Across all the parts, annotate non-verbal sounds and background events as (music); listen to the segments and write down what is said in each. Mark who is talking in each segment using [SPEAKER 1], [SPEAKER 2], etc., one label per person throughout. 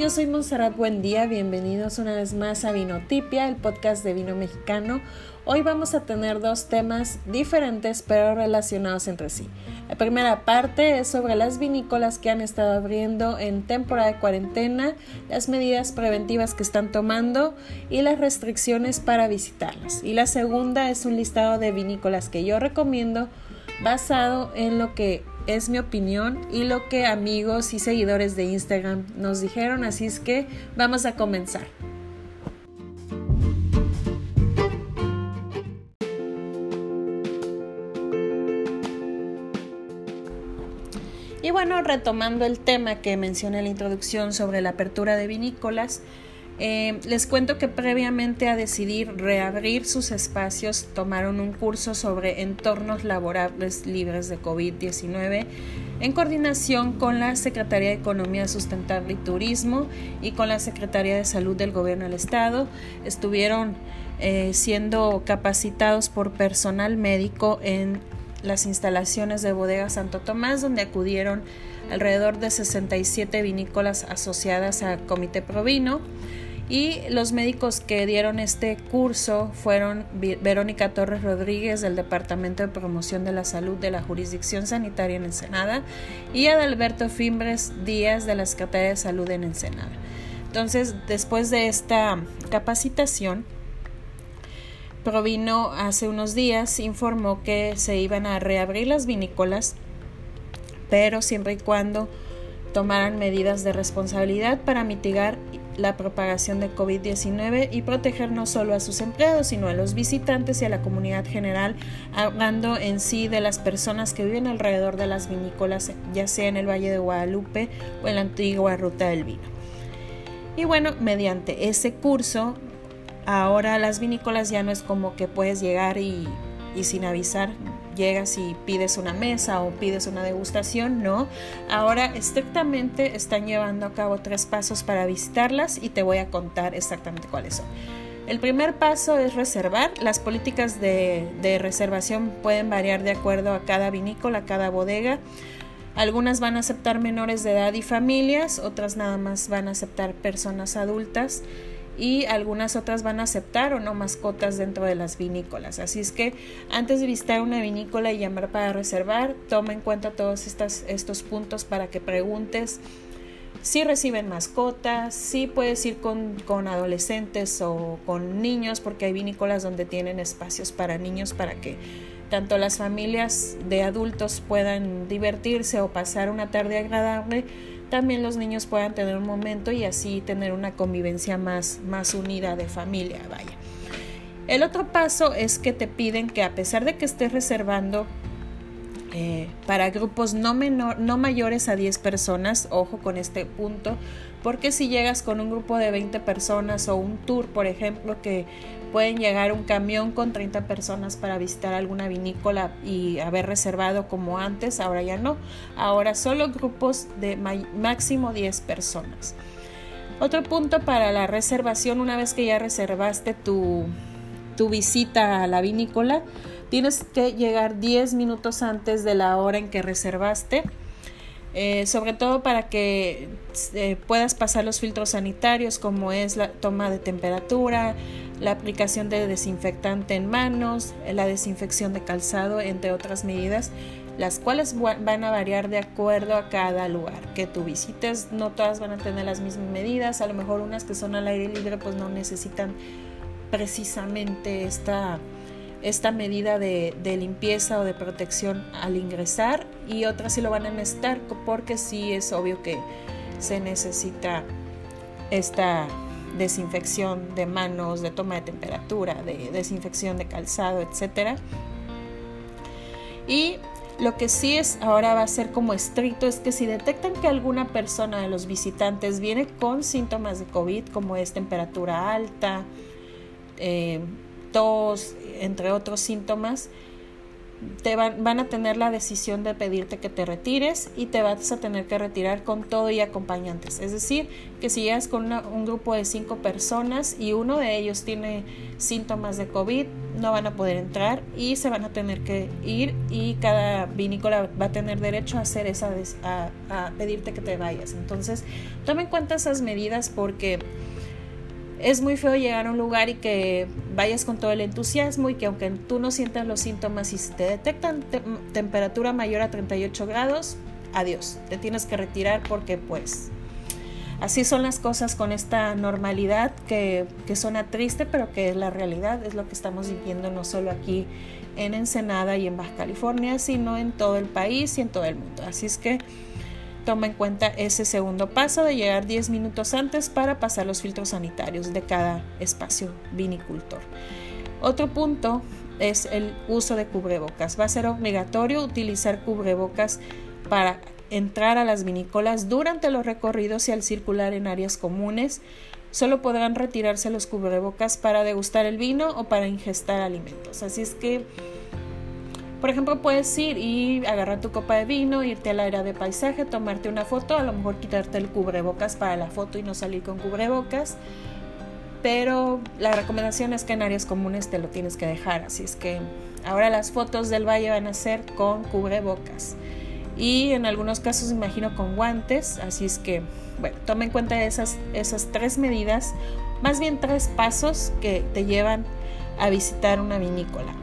[SPEAKER 1] yo soy Monserrat Buen Día, bienvenidos una vez más a Vinotipia, el podcast de vino mexicano. Hoy vamos a tener dos temas diferentes pero relacionados entre sí. La primera parte es sobre las vinícolas que han estado abriendo en temporada de cuarentena, las medidas preventivas que están tomando y las restricciones para visitarlas. Y la segunda es un listado de vinícolas que yo recomiendo basado en lo que es mi opinión y lo que amigos y seguidores de Instagram nos dijeron, así es que vamos a comenzar. Y bueno, retomando el tema que mencioné en la introducción sobre la apertura de vinícolas, eh, les cuento que previamente a decidir reabrir sus espacios tomaron un curso sobre entornos laborables libres de COVID-19 en coordinación con la Secretaría de Economía Sustentable y Turismo y con la Secretaría de Salud del Gobierno del Estado. Estuvieron eh, siendo capacitados por personal médico en las instalaciones de Bodega Santo Tomás, donde acudieron alrededor de 67 vinícolas asociadas al Comité Provino. Y los médicos que dieron este curso fueron Verónica Torres Rodríguez del Departamento de Promoción de la Salud de la Jurisdicción Sanitaria en Ensenada y Adalberto Fimbres Díaz de la Secretaría de Salud en Ensenada. Entonces, después de esta capacitación, Provino hace unos días informó que se iban a reabrir las vinícolas, pero siempre y cuando tomaran medidas de responsabilidad para mitigar la propagación de COVID-19 y proteger no solo a sus empleados, sino a los visitantes y a la comunidad general, hablando en sí de las personas que viven alrededor de las vinícolas, ya sea en el Valle de Guadalupe o en la antigua Ruta del Vino. Y bueno, mediante ese curso, ahora las vinícolas ya no es como que puedes llegar y, y sin avisar llegas y pides una mesa o pides una degustación, no. Ahora estrictamente están llevando a cabo tres pasos para visitarlas y te voy a contar exactamente cuáles son. El primer paso es reservar. Las políticas de, de reservación pueden variar de acuerdo a cada vinícola, a cada bodega. Algunas van a aceptar menores de edad y familias, otras nada más van a aceptar personas adultas y algunas otras van a aceptar o no mascotas dentro de las vinícolas. Así es que antes de visitar una vinícola y llamar para reservar, toma en cuenta todos estos puntos para que preguntes si reciben mascotas, si puedes ir con, con, adolescentes o con niños, porque hay vinícolas donde tienen espacios para niños para que tanto las familias de adultos puedan divertirse o pasar una tarde agradable, también los niños puedan tener un momento y así tener una convivencia más, más unida de familia, vaya. El otro paso es que te piden que a pesar de que estés reservando eh, para grupos no, menor, no mayores a 10 personas, ojo con este punto, porque si llegas con un grupo de 20 personas o un tour, por ejemplo, que pueden llegar un camión con 30 personas para visitar alguna vinícola y haber reservado como antes, ahora ya no, ahora solo grupos de máximo 10 personas. Otro punto para la reservación, una vez que ya reservaste tu, tu visita a la vinícola, Tienes que llegar 10 minutos antes de la hora en que reservaste, eh, sobre todo para que eh, puedas pasar los filtros sanitarios como es la toma de temperatura, la aplicación de desinfectante en manos, la desinfección de calzado, entre otras medidas, las cuales van a variar de acuerdo a cada lugar que tú visites. No todas van a tener las mismas medidas, a lo mejor unas que son al aire libre pues no necesitan precisamente esta esta medida de, limpieza o de protección al ingresar y otras sí lo van a necesitar porque sí es obvio que se necesita esta desinfección de manos, de toma de temperatura, de desinfección de calzado, etc. Y lo que sí es ahora va a ser como estricto es que si detectan que alguna persona de los visitantes viene con síntomas de COVID, como es temperatura alta, eh, tos, entre otros síntomas, te van, a tener la decisión de pedirte que te retires y te vas a tener que retirar con todo y acompañantes. Es decir, que si llegas con un grupo de cinco personas y uno de ellos tiene síntomas de COVID, no van a poder entrar y se van a tener que ir y cada vinícola va a tener derecho a hacer esa a, a pedirte que te vayas. Entonces, toma en cuenta esas medidas porque es muy feo llegar a un lugar y que vayas con todo el entusiasmo y que aunque tú no sientas los síntomas y si te detectan temperatura mayor a 38 grados, adiós, te tienes que retirar porque pues así son las cosas con esta normalidad que, que suena triste pero que es la realidad, es lo que estamos viviendo no solo aquí en Ensenada y en Baja California, sino en todo el país y en todo el mundo. Así es que toma en cuenta ese segundo paso de llegar 10 minutos antes para pasar los filtros sanitarios de cada espacio vinicultor. Otro punto es el uso de cubrebocas. Va a ser obligatorio utilizar cubrebocas para entrar a las vinícolas durante los recorridos y al circular en áreas comunes. Solo podrán retirarse los cubrebocas para degustar el vino o para ingestar alimentos. Así es que por ejemplo, puedes ir y agarrar tu copa de vino, irte al área de paisaje, tomarte una foto, a lo mejor quitarte el cubrebocas para la foto y no salir con cubrebocas. Pero la recomendación es que en áreas comunes te lo tienes que dejar. Así es que ahora las fotos del valle van a ser con cubrebocas. Y en algunos casos imagino con guantes. Así es que, bueno, toma en cuenta esas, esas tres medidas, más bien tres pasos que te llevan a visitar una vinícola.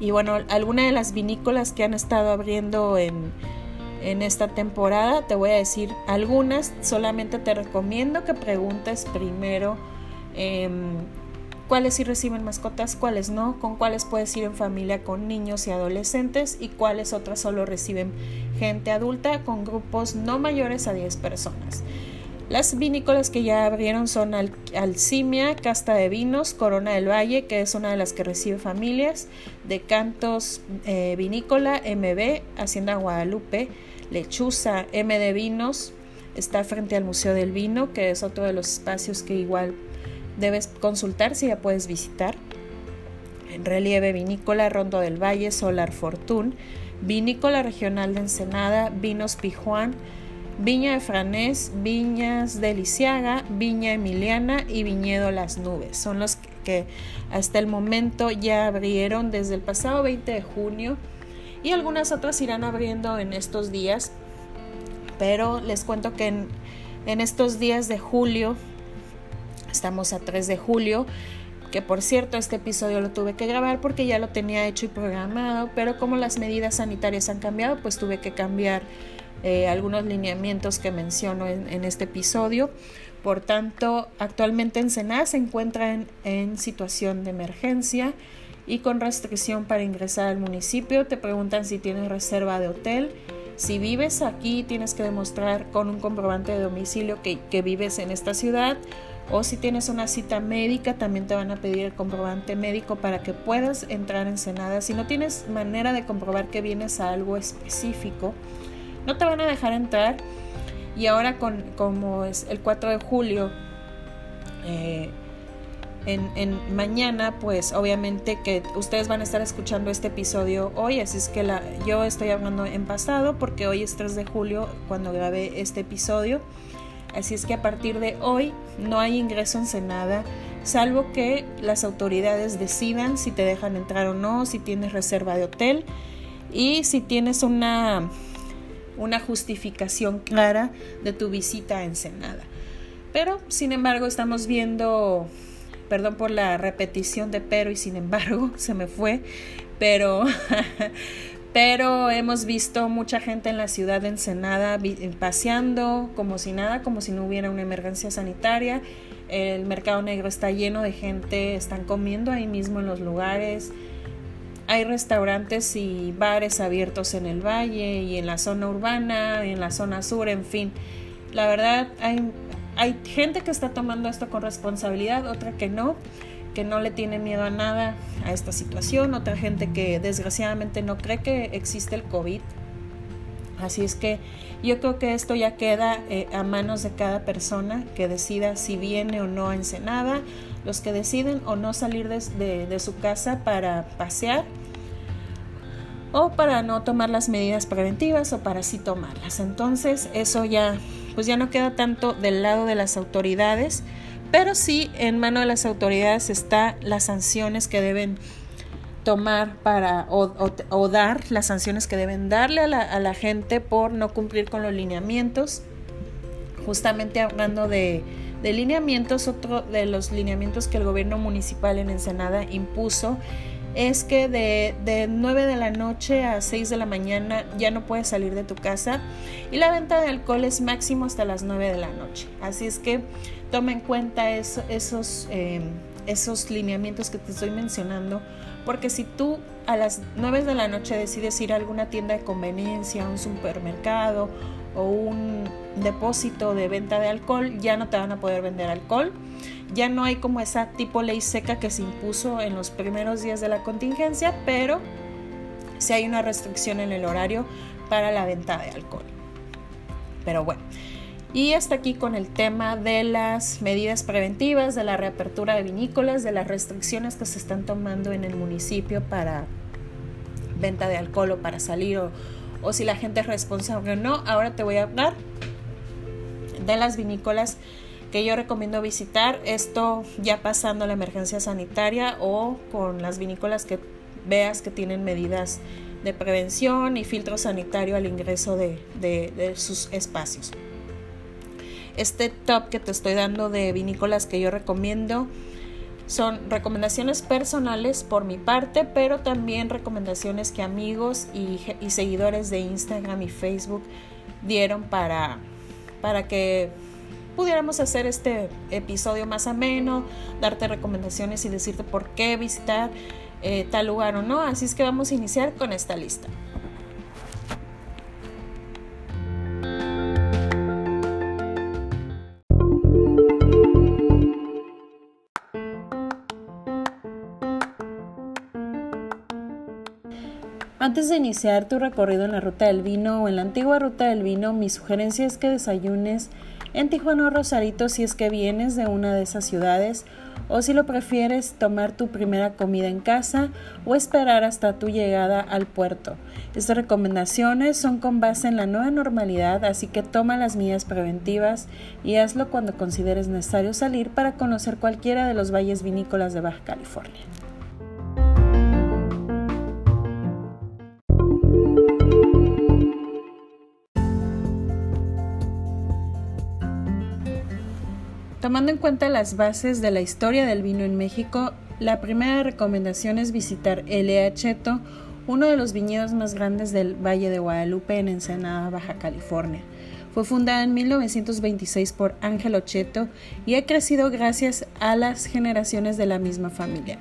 [SPEAKER 1] Y bueno, algunas de las vinícolas que han estado abriendo en, esta temporada, te voy a decir algunas, solamente te recomiendo que preguntes primero em, cuáles sí reciben mascotas, cuáles no, con cuáles puedes ir en familia con niños y adolescentes y cuáles otras solo reciben gente adulta con grupos no mayores a 10 personas. Las vinícolas que ya abrieron son Alcimia, Casta de Vinos, Corona del Valle, que es una de las que recibe familias, de Cantos eh, Vinícola, MB, Hacienda Guadalupe, Lechuza, MD Vinos, está frente al Museo del Vino, que es otro de los espacios que igual debes consultar si ya puedes visitar. En relieve vinícola, Rondo del Valle, Solar Fortune, Vinícola Regional de Ensenada, Vinos Pijuán, Viña de Franés, Viñas de Lisiaga, Viña Emiliana y Viñedo Las Nubes. Son los que hasta el momento ya abrieron desde el pasado 20 de junio y algunas otras irán abriendo en estos días. Pero les cuento que en, en estos días de julio, estamos a 3 de julio, que por cierto este episodio lo tuve que grabar porque ya lo tenía hecho y programado, pero como las medidas sanitarias han cambiado, pues tuve que cambiar eh, algunos lineamientos que menciono en, este episodio. Por tanto, actualmente Ensenada se encuentra en, en, situación de emergencia y con restricción para ingresar al municipio. Te preguntan si tienes reserva de hotel. Si vives aquí, tienes que demostrar con un comprobante de domicilio que, que vives en esta ciudad. O si tienes una cita médica, también te van a pedir el comprobante médico para que puedas entrar en Ensenada. Si no tienes manera de comprobar que vienes a algo específico, no te van a dejar entrar. Y ahora con, como es el 4 de julio, eh, en, mañana, pues obviamente que ustedes van a estar escuchando este episodio hoy, así es que la, yo estoy hablando en pasado porque hoy es 3 de julio cuando grabé este episodio. Así es que a partir de hoy no hay ingreso en Senada, salvo que las autoridades decidan si te dejan entrar o no, si tienes reserva de hotel y si tienes una una justificación clara de tu visita a Ensenada. Pero, sin embargo, estamos viendo, perdón por la repetición de pero y sin embargo, (laughs) se me fue, pero, (laughs) pero hemos visto mucha gente en la ciudad de Ensenada paseando como si nada, como si no hubiera una emergencia sanitaria. El mercado negro está lleno de gente, están comiendo ahí mismo en los lugares, hay restaurantes y bares abiertos en el valle y en la zona urbana, en la zona sur, en fin. La verdad, hay, hay gente que está tomando esto con responsabilidad, otra que no, que no le tiene miedo a nada a esta situación, otra gente que desgraciadamente no cree que existe el COVID. Así es que yo creo que esto ya queda eh, a manos de cada persona que decida si viene o no a Ensenada, los que deciden o no salir de su casa para pasear o para no tomar las medidas preventivas o para sí tomarlas. Entonces eso ya pues ya no queda tanto del lado de las autoridades, pero sí en mano de las autoridades está las sanciones que deben tomar para o, dar las sanciones que deben darle a la, a la, gente por no cumplir con los lineamientos. Justamente hablando de, de lineamientos, otro de los lineamientos que el gobierno municipal en Ensenada impuso es que de, de 9 de la noche a 6 de la mañana ya no puedes salir de tu casa y la venta de alcohol es máximo hasta las 9 de la noche. Así es que toma en cuenta esos, em, esos lineamientos que te estoy mencionando porque si tú a las 9 de la noche decides ir a alguna tienda de conveniencia, un supermercado o un depósito de venta de alcohol, ya no te van a poder vender alcohol ya no hay como esa tipo ley seca que se impuso en los primeros días de la contingencia, pero sí hay una restricción en el horario para la venta de alcohol. Pero bueno, y hasta aquí con el tema de las medidas preventivas, de la reapertura de vinícolas, de las restricciones que se están tomando en el municipio para venta de alcohol o para salir o, o si la gente es responsable o no. Ahora te voy a hablar de las vinícolas que yo recomiendo visitar. Esto ya pasando la emergencia sanitaria o con las vinícolas que veas que tienen medidas de prevención y filtro sanitario al ingreso de, de, sus espacios. Este top que te estoy dando de vinícolas que yo recomiendo son recomendaciones personales por mi parte, pero también recomendaciones que amigos y, seguidores de Instagram y Facebook dieron para, para que pudiéramos hacer este episodio más ameno, darte recomendaciones y decirte por qué visitar eh, tal lugar o no. Así es que vamos a iniciar con esta lista. Antes de iniciar tu recorrido en la ruta del vino o en la antigua ruta del vino, mi sugerencia es que desayunes en Tijuana o Rosarito si es que vienes de una de esas ciudades o si lo prefieres tomar tu primera comida en casa o esperar hasta tu llegada al puerto. Estas recomendaciones son con base en la nueva normalidad, así que toma las medidas preventivas y hazlo cuando consideres necesario salir para conocer cualquiera de los valles vinícolas de Baja California. Tomando en cuenta las bases de la historia del vino en México, la primera recomendación es visitar El Eacheto, uno de los viñedos más grandes del Valle de Guadalupe en Ensenada, Baja California. Fue fundada en 1926 por Ángel Ocheto y ha crecido gracias a las generaciones de la misma familia.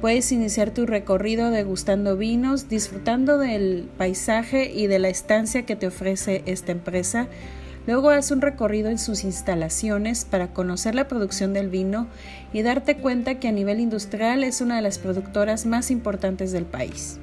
[SPEAKER 1] Puedes iniciar tu recorrido degustando vinos, disfrutando del paisaje y de la estancia que te ofrece esta empresa Luego haz un recorrido en sus instalaciones para conocer la producción del vino y darte cuenta que a nivel industrial es una de las productoras más importantes del país.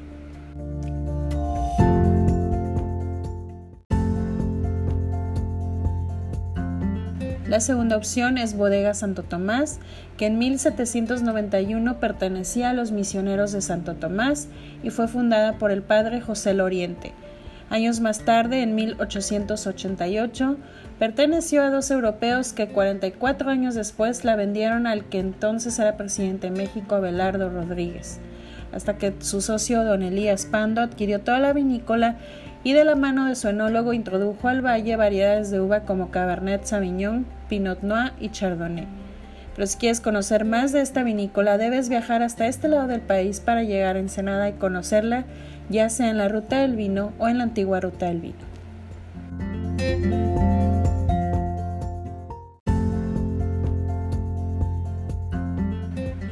[SPEAKER 1] La segunda opción es Bodega Santo Tomás, que en 1791 pertenecía a los misioneros de Santo Tomás y fue fundada por el padre José Loriente. Años más tarde, en 1888, perteneció a dos europeos que 44 años después la vendieron al que entonces era presidente de México, Abelardo Rodríguez, hasta que su socio don Elías Pando adquirió toda la vinícola y de la mano de su enólogo introdujo al valle variedades de uva como Cabernet Sauvignon, Pinot Noir y Chardonnay. Pero si quieres conocer más de esta vinícola, debes viajar hasta este lado del país para llegar a Ensenada y conocerla ya sea en la ruta del vino o en la antigua ruta del vino.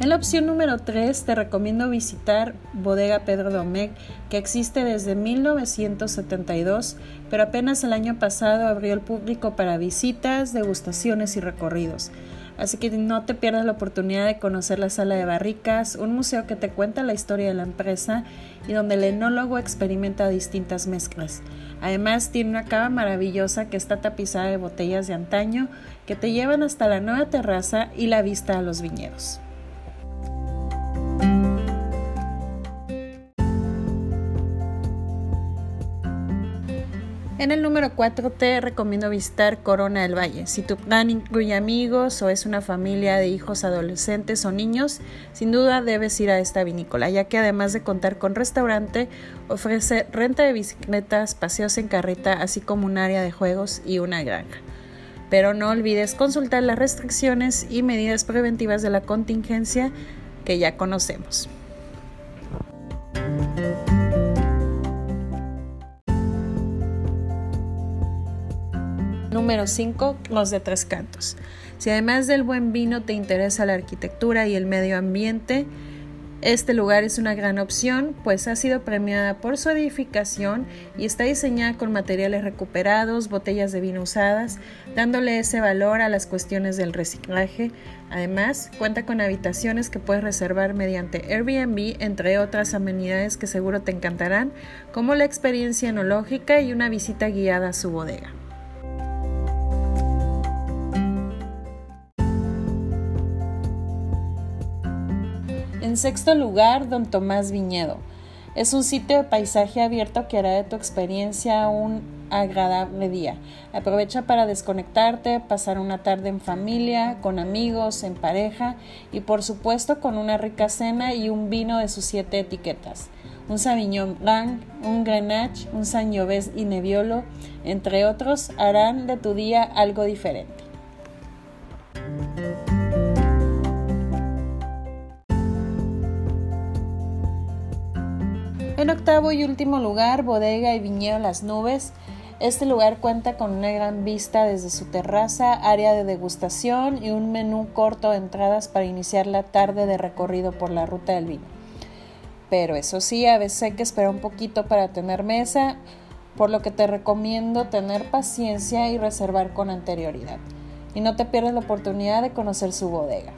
[SPEAKER 1] En la opción número 3 te recomiendo visitar Bodega Pedro Domecq, que existe desde 1972, pero apenas el año pasado abrió el público para visitas, degustaciones y recorridos. Así que no te pierdas la oportunidad de conocer la sala de barricas, un museo que te cuenta la historia de la empresa y donde el enólogo experimenta distintas mezclas. Además tiene una cava maravillosa que está tapizada de botellas de antaño que te llevan hasta la nueva terraza y la vista a los viñedos. En el número 4 te recomiendo visitar Corona del Valle. Si tu plan incluye amigos o es una familia de hijos adolescentes o niños, sin duda debes ir a esta vinícola, ya que además de contar con restaurante, ofrece renta de bicicletas, paseos en carreta, así como un área de juegos y una granja. Pero no olvides consultar las restricciones y medidas preventivas de la contingencia que ya conocemos. Número 5. Los de Tres Cantos. Si además del buen vino te interesa la arquitectura y el medio ambiente, este lugar es una gran opción, pues ha sido premiada por su edificación y está diseñada con materiales recuperados, botellas de vino usadas, dándole ese valor a las cuestiones del reciclaje. Además, cuenta con habitaciones que puedes reservar mediante Airbnb, entre otras amenidades que seguro te encantarán, como la experiencia enológica y una visita guiada a su bodega. En sexto lugar, Don Tomás Viñedo. Es un sitio de paisaje abierto que hará de tu experiencia un agradable día. Aprovecha para desconectarte, pasar una tarde en familia, con amigos, en pareja y por supuesto con una rica cena y un vino de sus siete etiquetas. Un Sauvignon Blanc, un Grenache, un Sangiovese y Nebbiolo, entre otros, harán de tu día algo diferente. En octavo y último lugar, Bodega y Viñedo Las Nubes. Este lugar cuenta con una gran vista desde su terraza, área de degustación y un menú corto de entradas para iniciar la tarde de recorrido por la ruta del vino. Pero eso sí, a veces hay que esperar un poquito para tener mesa, por lo que te recomiendo tener paciencia y reservar con anterioridad. Y no te pierdas la oportunidad de conocer su bodega.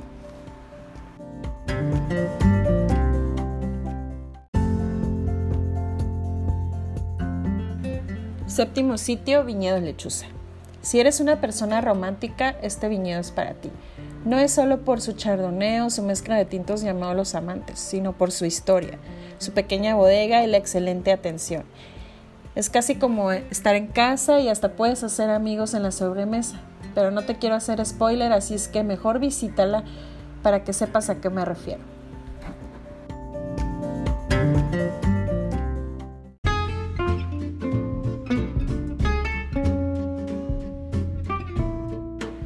[SPEAKER 1] Séptimo sitio, Viñedo Lechuza. Si eres una persona romántica, este viñedo es para ti. No es solo por su chardonnay o su mezcla de tintos llamado Los Amantes, sino por su historia, su pequeña bodega y la excelente atención. Es casi como estar en casa y hasta puedes hacer amigos en la sobremesa. Pero no te quiero hacer spoiler, así es que mejor visítala para que sepas a qué me refiero.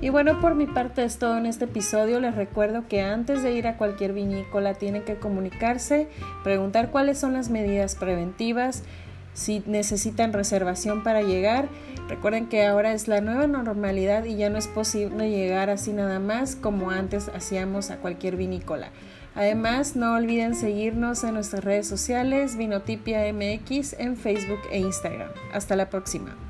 [SPEAKER 1] Y bueno, por mi parte es todo en este episodio. Les recuerdo que antes de ir a cualquier vinícola tienen que comunicarse, preguntar cuáles son las medidas preventivas, si necesitan reservación para llegar. Recuerden que ahora es la nueva normalidad y ya no es posible llegar así nada más como antes hacíamos a cualquier vinícola. Además, no olviden seguirnos en nuestras redes sociales Vinotipia MX en Facebook e Instagram. Hasta la próxima.